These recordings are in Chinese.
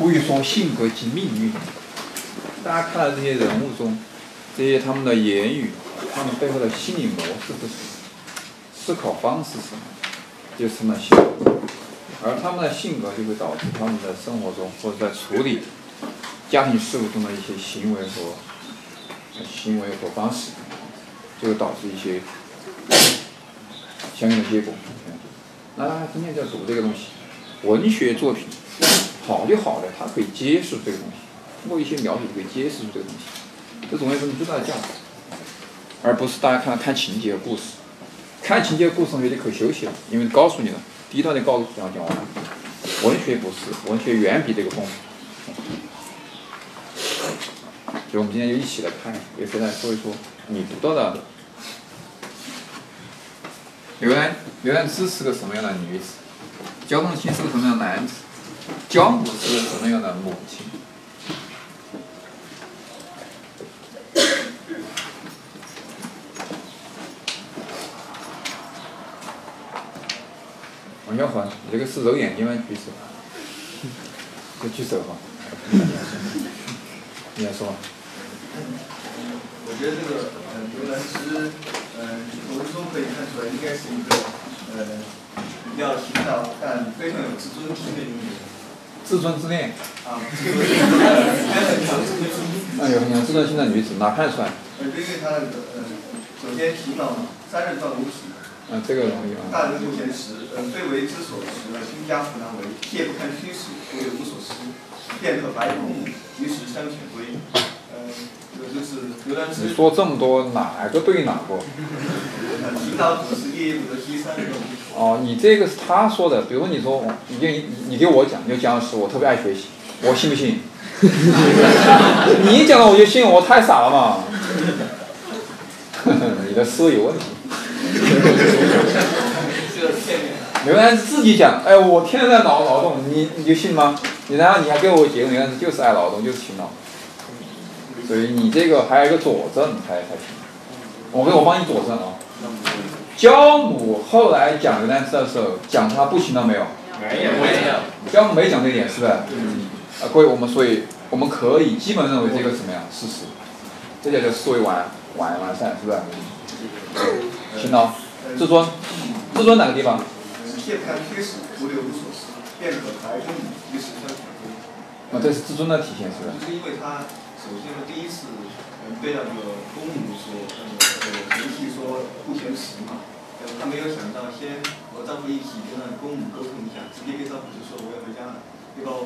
古语说性格即命运。大家看到这些人物中，这些他们的言语，他们背后的心理模式是什么？思考方式是什么？就是他们的性格。而他们的性格就会导致他们在生活中或者在处理家庭事务中的一些行为和行为和方式，就会导致一些相应的结果。那今天就读这个东西，文学作品好就好了它可以揭示这个东西，通过一些描写就可以揭示出这个东西，这总归是最大的价值，而不是大家看看情节和故事，看情节故事同学就可以休息了，因为告诉你了。第一段就告诉讲讲完了，文学不是，文学远比这个丰富。所以我们今天就一起来看，也非常说一说你读到的刘安刘安芝是个什么样的女子？焦仲卿是个什么样的男子？焦母是什么样的母亲？王小环，你这个是揉眼睛吗？举手，就举手哈。你来说。我觉得这个呃刘兰芝，呃从文中可以看出来，应该是一个呃比较勤劳但非常有自尊心的一个女人。自尊自恋。啊，自尊心的。哎呦，你看自尊心的女子，哪看得出来？呃，因为她那个呃，首先勤劳嘛，三日到五体。嗯，这个容易啊。大人不嫌迟，呃，非为之所食，心家不难为。夜不堪虚实，故有无所思。便可白公母，及时相遣归。你说这么多，哪个对哪个？哦，你这个是他说的，比如你说，你你你给我讲，你就讲是我特别爱学习，我信不信？你讲了我就信，我太傻了嘛。你的思维有问题。刘兰芝自己讲，哎，我天天在劳劳动，你你就信吗？你然后你还给我结论，刘兰芝就是爱劳动，就是勤劳。所以你这个还有一个佐证才才行。我给我帮你佐证啊。教母后来讲这个单词的时候，讲他不行了没有？没有，没有。教母没讲这点，是不是？嗯啊，各位，我们所以我们可以基本认为这个什么呀？事实。这叫叫思维完完完善，是不是？行了。自尊，自尊哪个地方？便可时。啊，这是自尊的体现，是不是？就是因为他首先呢，第一次嗯对那个公母说，呃呃联系说不嫌迟嘛，呃他没有想到先和丈夫一起跟那公母沟通一下，直接跟丈夫就说我要回家了？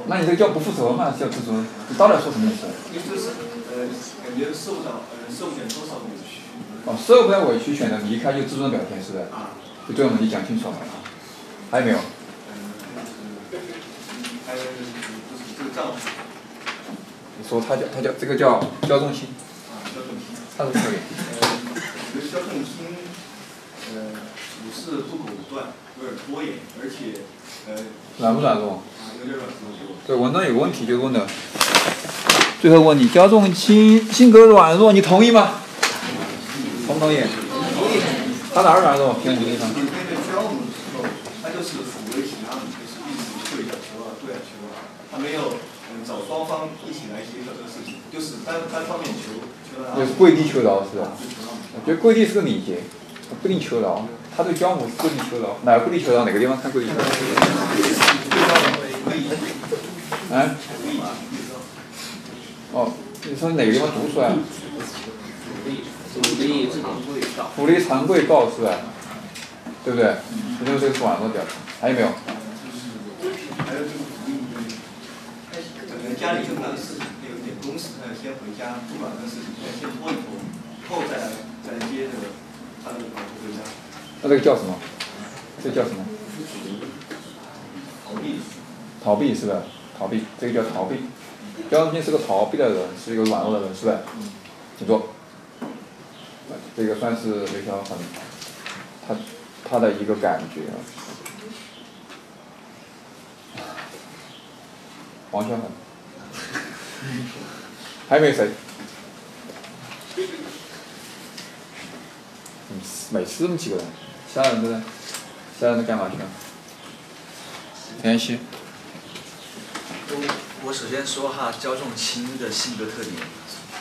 那你这个叫不负责嘛？叫自尊？你到底说什么意思？因为这是呃感觉受不了呃受不了多少委屈。哦，受不了委屈选择离开，就自尊的表现，是不是？啊。就这个问题讲清楚了。还有没有？还有就是这个丈夫。你说他叫他叫这个叫焦仲卿。啊，焦仲卿。他是可以？呃，觉得焦仲卿，呃，处事不果断，有点拖延，而且呃。软不软弱？啊，有点软弱。对，文章有个问题就问的，最后问你，焦仲卿性格软弱，你同意吗？同不同意？同意。他哪儿软弱？评论区地方。面对焦母的时候，他就是抚为其让，就是一直对着求啊，对着求啊，他没有嗯找双方一起来协调这个事情，就是单单方面求求了。就是跪地求饶是吧？我觉得跪地是个礼节，不一定求饶。他对焦母是跪地求饶，哪个跪地求饶？哪个地方看跪地求饶？啊？哦，你从哪个地方读出来？鼓励长跪告是吧？对不对？这就是这个网络表现。还有没有？家里正大的事情，有点公事，他要先回家，不管那事情，先拖一拖，后再来再接这个他的回家。那这个叫什么？这叫什么？逃避。逃避是吧？逃避，这个叫逃避。焦仲卿是个逃避的人，是一个软弱的人，是吧？请坐。这个算是刘晓很，他他的一个感觉。王小恒，还有没谁？每次这么几个人，其他人都在，其他人都干嘛去了？联系。我首先说哈焦仲卿的性格特点。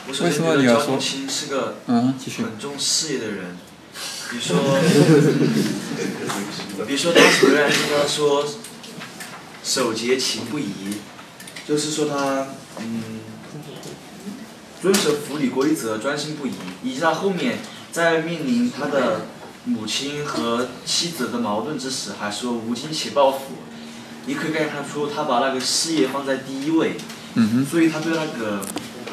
我首先觉得么你要说焦仲卿是个。很重事业的人，比如说，比如说当时有人跟他说“守节情不移”，就是说他嗯遵守府里规则，专心不移，以及他后面在面临他的母亲和妻子的矛盾之时，还说无亲且报府。你可以看出他把那个事业放在第一位，嗯哼。所以他对那个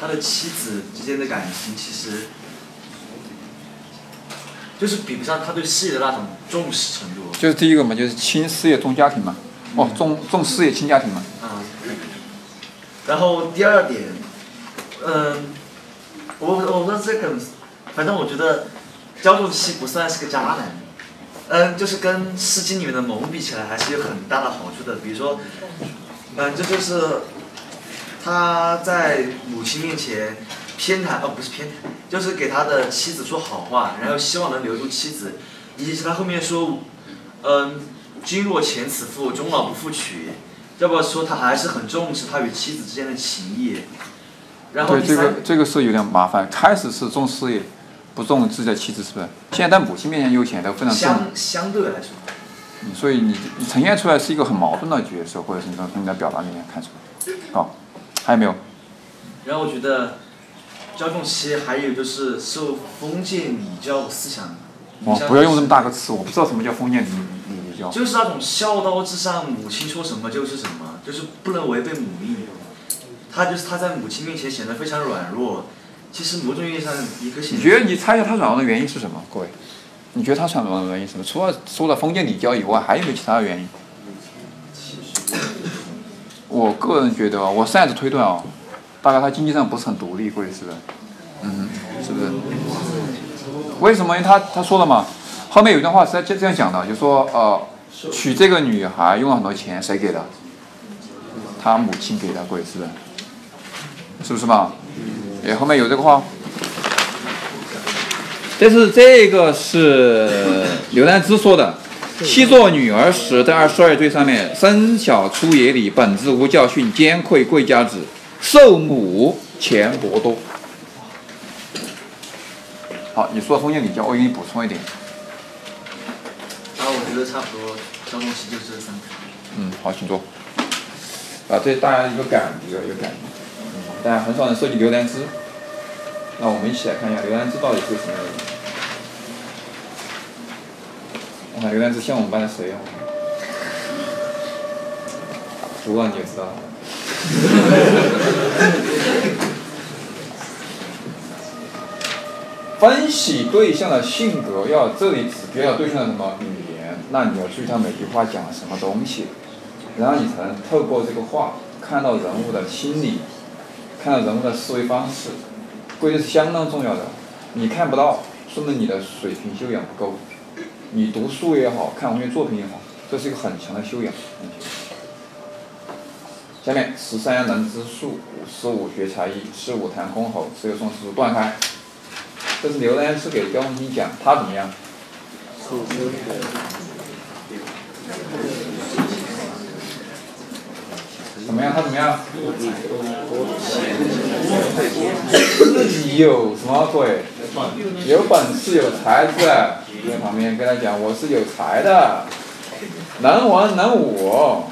他的妻子之间的感情，其实就是比不上他对事业的那种重视程度。就是第一个嘛，就是轻事业重家庭嘛。哦，重重事业轻家庭嘛。嗯。然后第二点，嗯，我我不知道这个，反正我觉得焦仲卿不算是个渣男。嗯，就是跟《诗经》里面的蒙比起来，还是有很大的好处的。比如说，嗯，这就是他在母亲面前偏袒，哦，不是偏袒，就是给他的妻子说好话，然后希望能留住妻子，以及是他后面说，嗯，君若遣此妇，终老不复娶。要不要说他还是很重视他与妻子之间的情谊？然后对，这个这个是有点麻烦。开始是重事业，不重自己的妻子，是不是？现在在母亲面前又显得非常重。相相对来说，嗯所以你你呈现出来是一个很矛盾的角色，或者是你从从你的表达里面看出来。好，还有没有？然后我觉得焦仲期还有就是受封建礼教思想我哦，不要用这么大个词，我不知道什么叫封建礼礼礼教。就是那种孝道至上，母亲说什么就是什么，就是不能违背母命。他就是他在母亲面前显得非常软弱，其实某种意义上也可以显你觉得你猜一下他软弱的原因是什么？各位，你觉得他软弱的原因是什么？除了说了封建礼教以外，还有没有其他的原因？我个人觉得，我擅自推断啊，大概他经济上不是很独立，各位是不是？嗯，是不是？为什么？因为他他说了嘛，后面有一段话是这这样讲的，就说呃，娶这个女孩用了很多钱，谁给的？他母亲给的，各位是不是？是不是嘛？哎，后面有这个话。但是这个是刘兰芝说的。昔作女儿时，在二十二岁上面，生小出野里，本自无教训，兼愧贵家子，受母钱帛多。好，你说封建礼教，我给你补充一点。然后我觉得差不多，这东西就是这三个。嗯，好，请坐。啊，这大家一个感觉，一个感觉。但，很少人涉及刘兰芝。那我们一起来看一下刘兰芝到底是什么人。我看刘兰芝像我们班的谁啊？读了你就知道了。分析对象的性格，要这里指标要对象的什么语言？那你要注意他每句话讲了什么东西，然后你才能透过这个话看到人物的心理，看到人物的思维方式，规律是相当重要的。你看不到，说明你的水平修养不够。你读书也好看文学作品也好，这是一个很强的修养。下面十三能知数，十五学才艺，十五谈箜篌，十六诵诗断开。这是刘兰芝给焦仲卿讲，他怎么样？怎么样？他怎么样？自己有什么鬼？有本事有才子，在旁边跟他讲，我是有才的，能文能武。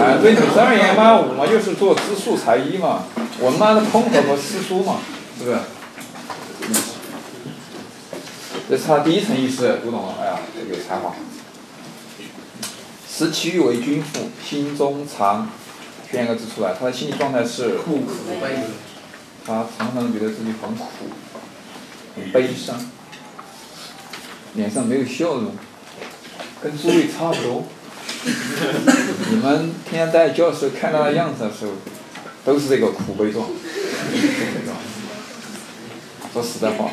哎，对女生而言嘛，武嘛就是做知数才艺嘛，文嘛是箜篌和诗书嘛，是不是？这是他第一层意思，读懂了？哎呀，有才华。时其欲为君父，心中常，选个字出来，他的心理状态是苦，他常常觉得自己很苦，很悲伤，脸上没有笑容，跟诸位差不多。你们天天在教室看他的样子的时候，都是这个苦悲状。说实在话，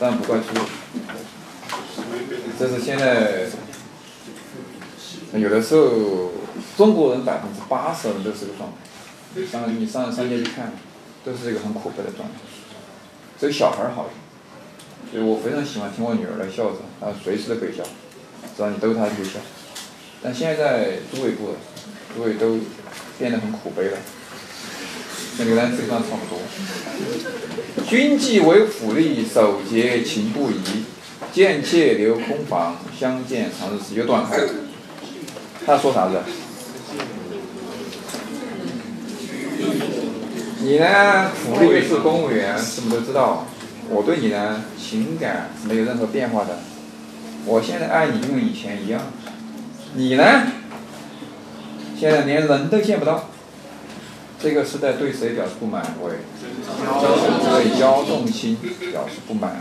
但不怪诸位。这是现在有的时候中国人百分之八十的人都是这个状态。上你上上街去看，都是一个很苦悲的状态。只有小孩儿好。所以我非常喜欢听我女儿的笑声，她随时都可以笑，只要你逗她就会笑。但现在诸位不了，诸位都变得很苦悲了，跟刘兰芝上差不多。君既为虎力，守节情不移。见妾留空房，相见长日时。又断开。他说啥子？你呢？苦力是公务员，什么都知道。我对你呢，情感是没有任何变化的。我现在爱你，就跟以前一样。你呢？现在连人都见不到。这个是在对谁表示不满？各位，对。焦仲卿表示不满。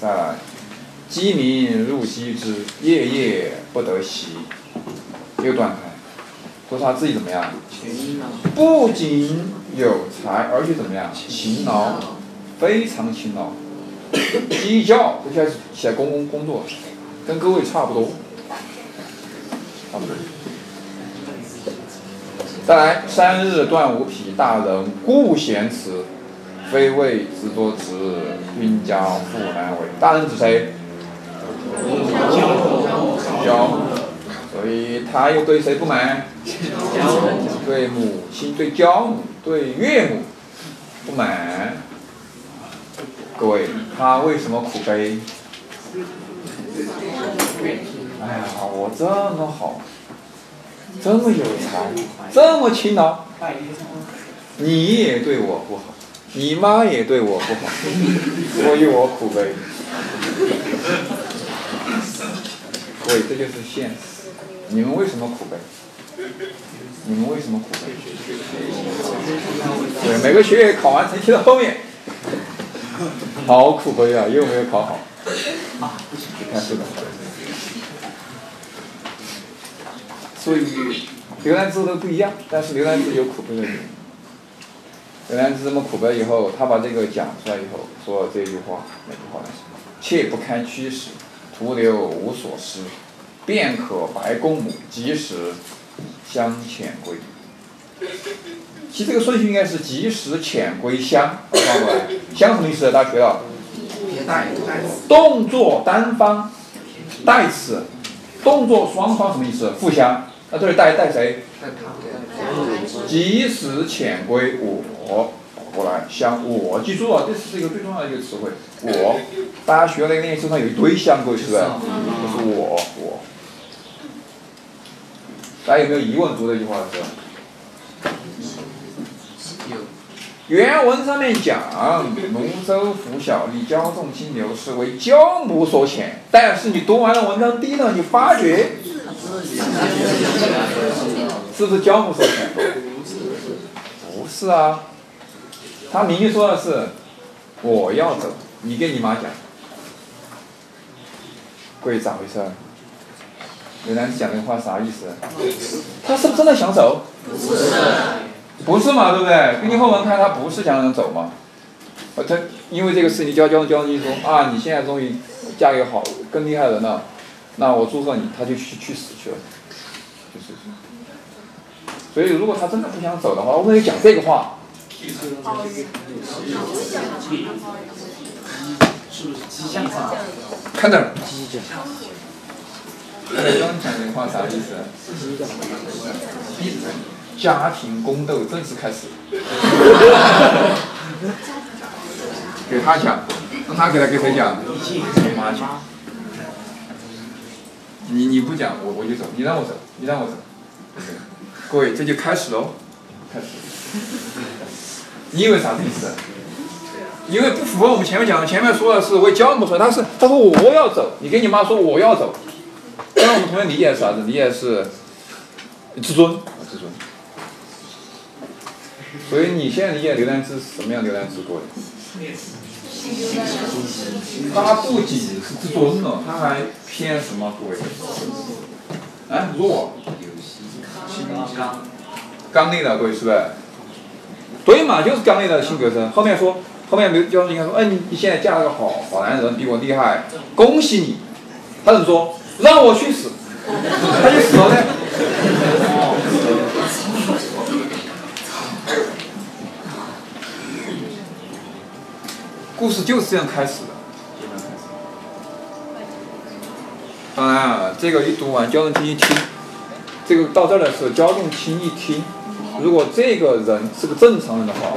再来，鸡鸣入鸡之，夜夜不得息。又断开，说他自己怎么样？不仅有才，而且怎么样？勤劳，非常勤劳。鸡叫，就开始起来工工工作，跟各位差不多。差不多。再来，三日断无匹，大人故贤辞。非谓之多之，君家父难为。大人指谁？焦母。所以他又对谁不满？对母亲、对焦母、对岳母不满。各位，他为什么苦悲？哎呀，我这么好，这么有才，这么勤劳，你也对我不好。你妈也对我不好，所以我苦悲。对，这就是现实。你们为什么苦悲？你们为什么苦悲？对，每个学员考完成绩到后面，好苦悲啊，又没有考好。啊，你看这个。所以，刘兰芝都不一样，但是刘兰芝有苦悲的一面。刘兰芝这么苦悲以后，他把这个讲出来以后，说这句话，哪句话呢？切不堪驱使，徒留无所思，便可白公母，及时相遣归。其实这个顺序应该是及时遣归乡，反过来，乡什么意思？大家学到？动作单方代词，动作双方什么意思？互相。那这里带带谁？及时遣归我，过来相我，记住啊，这是一个最重要的一个词汇。我，大家学那个练习书上有一堆相过去的，就是我我。大家有没有疑问？读这句话的时候？原文上面讲，龙州府小吏焦仲卿刘氏为焦母所遣，但是你读完了文章第一段，你发觉。是不是焦母所遣？不是啊，他明明说的是我要走，你跟你妈讲，贵咋回事？刘兰讲这话啥意思？他是不是真的想走？不是，不是嘛，对不对？根据后文看，他不是想走嘛。他因为这个事，你教教教你说啊，你现在终于嫁给好更厉害的人了。那我祝贺你，他就去去死去了，就是。所以如果他真的不想走的话，我跟你讲这个话。看着。刚讲的话啥意思？家庭宫斗正式开始。给他讲，让他给他给谁？讲。你你不讲我我就走，你让我走，你让我走，各位这就开始喽，开始。你以为啥子意思？因为不符合我们前面讲的，前面说的是为教母说，他是他说我要走，你跟你妈说我要走，那我们同学理解是啥子？理解是自尊，自尊。所以你现在理解刘兰芝什么样？刘兰芝过？他不仅是自尊了，他还偏什么鬼？哎，弱，刚，刚烈的鬼是不是？所以嘛，就是刚烈的性格是。后面说，后面刘教授应该说，哎，你现在嫁了个好好男人，比我厉害，恭喜你。他怎么说？让我去死，他就死了呢。故事就是这样开始的，当然啊，这个一读完，焦仲卿一听，这个到这儿的时候，焦仲卿一听，如果这个人是个正常人的话，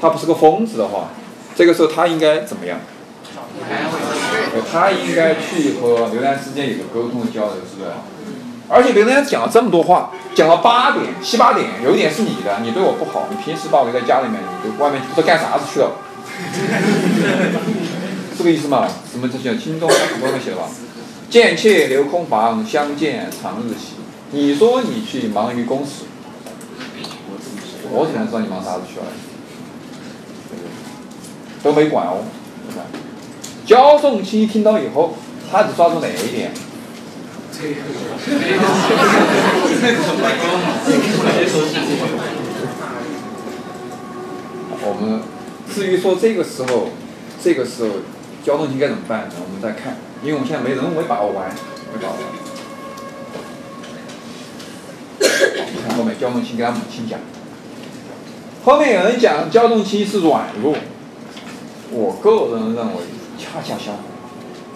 他不是个疯子的话，这个时候他应该怎么样？呃他应该去和刘丹之间有个沟通交流，是不是？而且刘丹讲了这么多话，讲了八点、七八点，有一点是你的，你对我不好，你平时把我留在家里面，你就外面不知道干啥子去了，这个意思嘛？什么这些轻重很多写的吧？见妾留空房，相见长日喜。你说你去忙于公事，我怎么知道你忙啥子去了？都没管哦。焦仲卿听到以后，他只抓住哪一点？我们至于说这个时候，这个时候焦仲卿该怎么办呢？我们再看，因为我们现在没人没把握完，没把握完。你看后面焦仲卿跟他母亲讲，后面有人讲焦仲卿是软弱，我个人认为恰恰相反，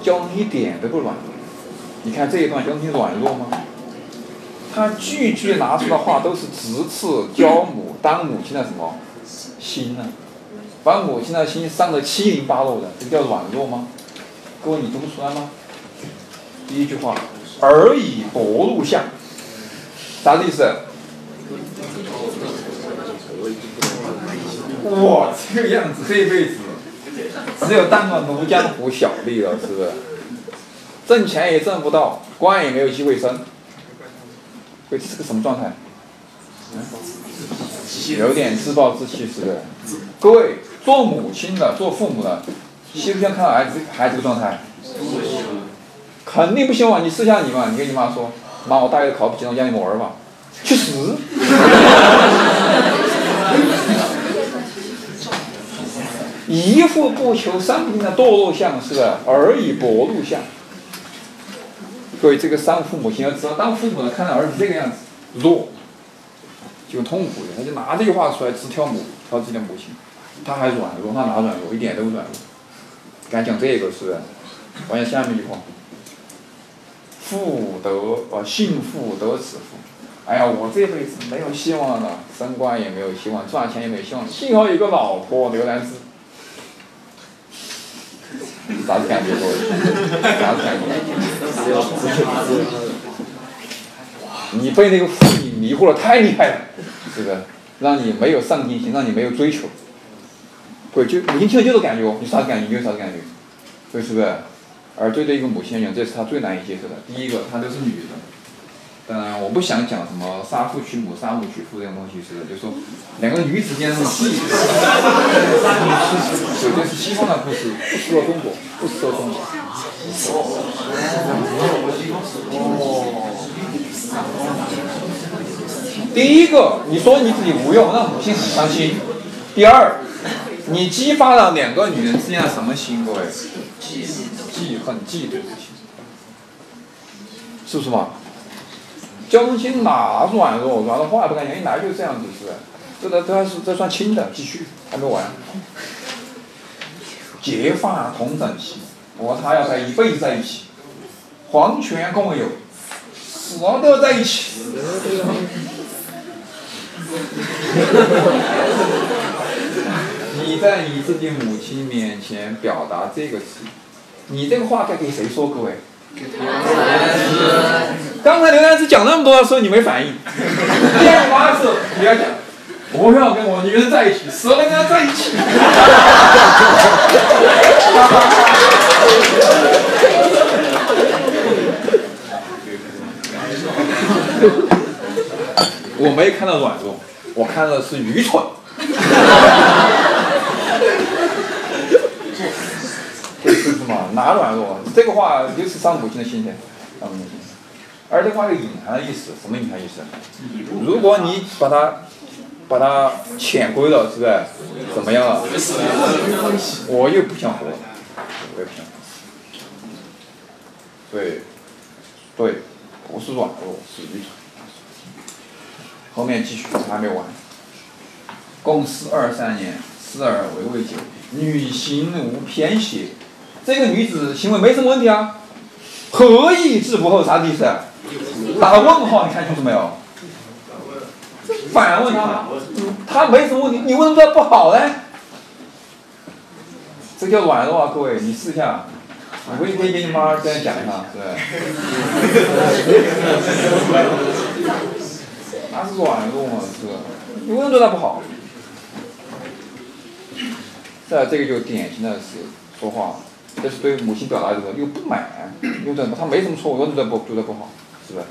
焦仲卿一点都不软弱。你看这一段焦仲卿软弱吗？他句句拿出的话都是直刺焦母当母亲的什么心呢、把母亲的心伤得七零八落的，这叫软弱吗？各位，你读不出来吗？第一句话，尔以薄禄相，啥意思？我这个样子，这辈子只有当了庐江湖小吏了，是不是？挣钱也挣不到，官也没有机会升，会是个什么状态？有点自暴自弃，是不是？各位，做母亲的、做父母的，希不希望看到儿子孩子的状态？肯定不希望。你试下你嘛，你跟你妈说，妈，我大学考不起，让你们玩吧，去死！不求上进的堕落相，是不是？尔以薄禄相。各位，这个当父母亲要知道，当父母的看到儿子这个样子弱，就痛苦的，他就拿这句话出来直挑母，挑自己的母亲。他还软弱，他哪软弱？一点都不软弱。敢讲这个是不是？完了下面一句话，富得呃幸福得此福。哎呀，我这辈子没有希望了，升官也没有希望，赚钱也没有希望，幸好有个老婆刘兰芝。啥子感觉各位？啥子感觉？你被那个父亲迷惑了太厉害了，是不是？让你没有上进心，让你没有追求。对，就母亲听了就是感觉，你啥子感觉？你有啥子感觉？对，是不是？而对这一个母亲而言，这是他最难以接受的。第一个，她都是女的。当然，我不想讲什么杀父娶母、杀母娶父这种东西，是的，就是说两个女子之间那种戏，有些是西方的故事，不适合中国，不适合中国。第一个，你说你自己无用，让母亲很伤心。第二，你激发了两个女人之间的什么心？各位，记恨、嫉妒之心，是不是嘛？焦仲卿哪软弱？软弱话也不敢讲，一来就这样子，是不是？这个这是这算轻的，继续还没完。结发同枕席，我和他要在一辈子在一起，黄泉共有，死了都要在一起。你在你自己母亲面前表达这个词，你这个话该给谁说？各位？刚才刘兰芝讲那么多的时候，你没反应。第二话的时候，你要讲，我要跟我女人在一起，死了跟她在一起。我没看到软弱，我看到的是愚蠢。哪软弱？这个话就是伤母亲的心田，伤母亲的心。而这话有隐含的意思，什么隐含意思？如果你把它把它潜规了，是不是？怎么样啊？我又不想活了，我也不想活。对，对，不是软弱，是愚蠢。后面继续还没完。共四二三年，思而为未久，女行无偏邪。这个女子行为没什么问题啊，何以治不厚？啥意思？打个问号，你看清楚没有？反问他，他没什么问题，你为什么说不好呢？这叫软弱啊，各位，你试一下。我回去可以给你妈这样讲一下，对？那是软弱嘛，是吧？你为什么说他不好？这这个就典型的是说话，这是对母亲表达一种又不满，又怎么他没什么错误，为什么不做的不好，是不是？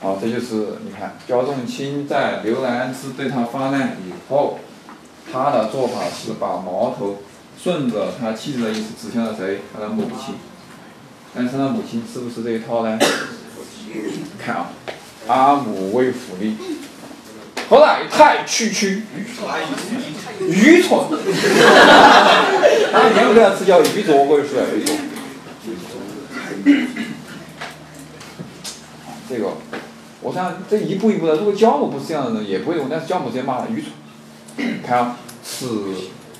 好，这就是你看，焦仲卿在刘兰芝对他发难以后，他的做法是把矛头顺着他妻子的意思指向了谁？他的母亲。但是他母亲是不是这一套呢？看啊，阿母为辅力，何乃太区区，愚蠢。他原文这个词叫愚拙，各位是愚蠢。这个。我想这一步一步的，如果教母不是这样的人，也不会用。但是教母直接骂他愚蠢。看啊，此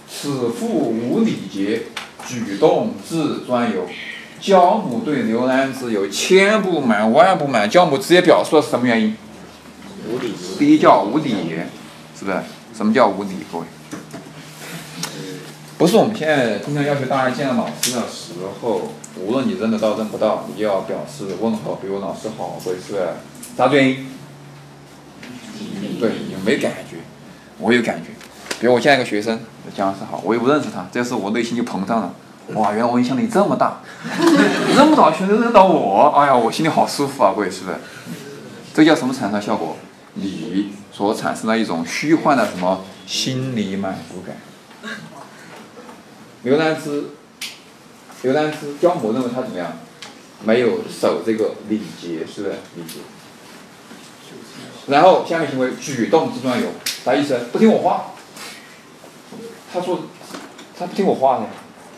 此妇无礼节，举动自专有。教母对刘兰芝有千不满万不满，教母直接表述了是什么原因？无礼。第一叫无礼，是不是？什么叫无礼？各位，不是我们现在通常要求大家见到老师的时候，无论你认得到认不到，你就要表示问候，比如老师好，或者是。啥原因？对，有没感觉？我有感觉。比如我见一个学生，讲老师好，我也不认识他，这时候我内心就膨胀了。哇，原来我影响力这么大，认不到学生认到我，哎呀，我心里好舒服啊，各位是不是？这叫什么产生效果？你所产生的一种虚幻的什么心理满足感。刘兰芝，刘兰芝，焦某认为他怎么样？没有守这个礼节，是不是？礼节。然后下面行为举动自专有，啥意思？不听我话。他说，他不听我话呢，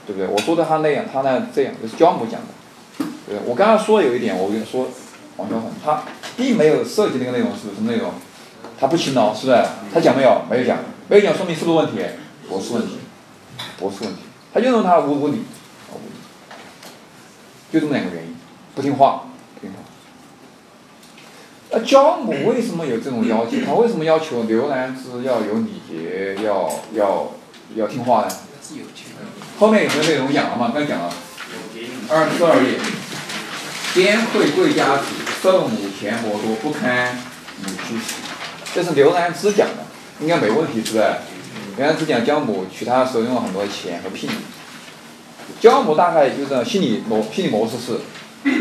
对不对？我说的他那样，他那这样，这是焦母讲的。对，我刚刚说有一点，我跟你说，王小红，他并没有涉及那个内容，是什么内容？他不勤劳，是不是？他讲没有？没有讲，没有讲，说明是不是问题？不是问题，不是问题。他就用他无无理，就这么两个原因，不听话。那焦母为什么有这种要求？他为什么要求刘兰芝要有礼节，要要要听话呢？后面有没有内容讲了吗？刚讲了，二十二页，颠会贵家子，受母钱帛多，不堪母驱使。这是刘兰芝讲的，应该没问题，是不是？刘兰芝讲焦母娶她的时候用了很多钱和聘礼，焦母大概就是心理模心理模式是。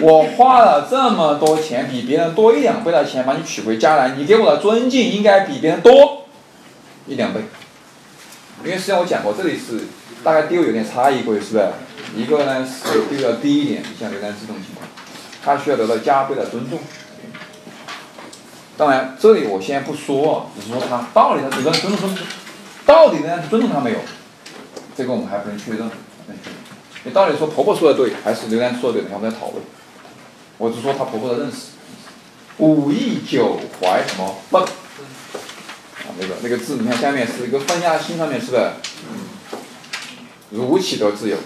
我花了这么多钱，比别人多一两倍的钱把你娶回家来，你给我的尊敬应该比别人多一两倍。因为实际上我讲过，这里是大概地位有点差异，各位是不是？一个呢是地位要低一点，像刘丹这种情况，他需要得到加倍的尊重。当然，这里我先不说，只是说他到底他尊重尊重，到底呢尊重他没有？这个我们还不能确认。你到底说婆婆说的对，还是刘丹说的对？我们在讨论。我只说她婆婆的认识。五义九怀什么分？啊，那个那个字，你看下面是一个分下心上面是不是？如其得自由，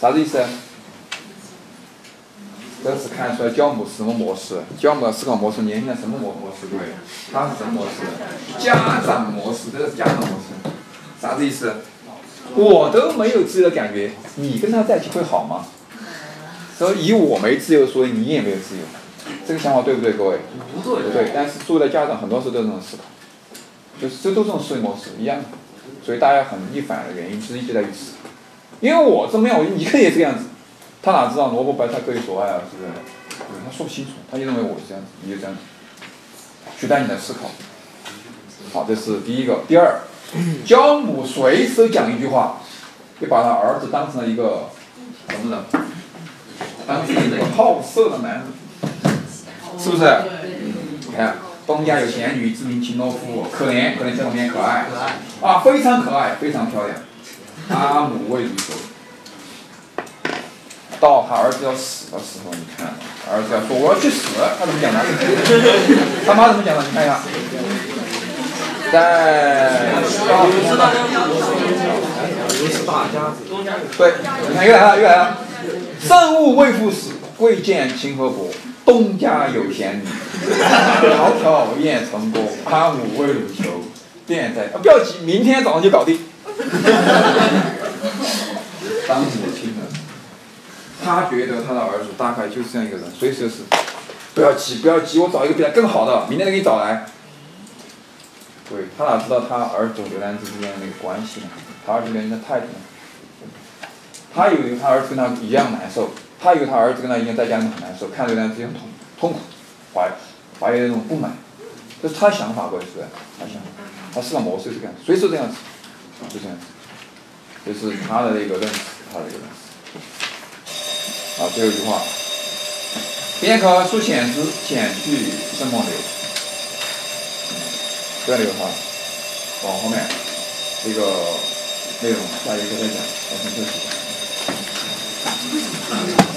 啥子意思？这是看出来教母是什么模式？教母的思考模式，年轻的什么模模式？对，他是什么模式？家长模式，这是家长模式，啥子意思？我都没有自由的感觉，你跟他在一起会好吗？所以以我没自由，所以你也没有自由，这个想法对不对，各位？不对。不对，但是作为家长，很多时候都这种思考，就是这都这种思维模式一样的，所以大家很逆反的原因之一就在于此。因为我怎么样，我你肯定也这个样子，他哪知道萝卜白菜各有所爱啊？是不是？对，他说不清楚，他就认为我是这样子，你就这样子，取代你的思考。好，这是第一个，第二。焦母随时讲一句话，就把他儿子当成了一个什么人？当成一个好色的男人，是不是？你看，东家有贤女，自名秦罗夫，可怜可怜在旁边可爱，啊，非常可爱，非常漂亮。阿母为女说，到他儿子要死的时候，你看，儿子要说我要去死，他怎么讲的？他妈怎么讲的？你看一下。在，是大家子，对，你看又来了又来了，生无为夫死，贵贱情何薄。东家有贤女，窈窕艳成歌，安无为鲁求。便在，不要急，明天早上就搞定。当母亲的，他觉得他的儿子大概就是这样一个人，所以说是，不要急，不要急，我找一个比他更好的，明天再给你找来。对他哪知道他儿子刘兰芝之间的那个关系呢？他儿子连他太太，他以为他儿子跟他一样难受，他以为他儿子跟他一样在家里面很难受，看刘兰芝很痛痛苦，怀怀有那种不满，这是他想法过来是？他想，他思考模式是这样，所以说这样子，就这样子，这是他的一个认识，他的一个认识。好，最后一句话，便可书浅之，减去什么流？不要留哈，往后面这个内容下一个再讲，我先休息一下。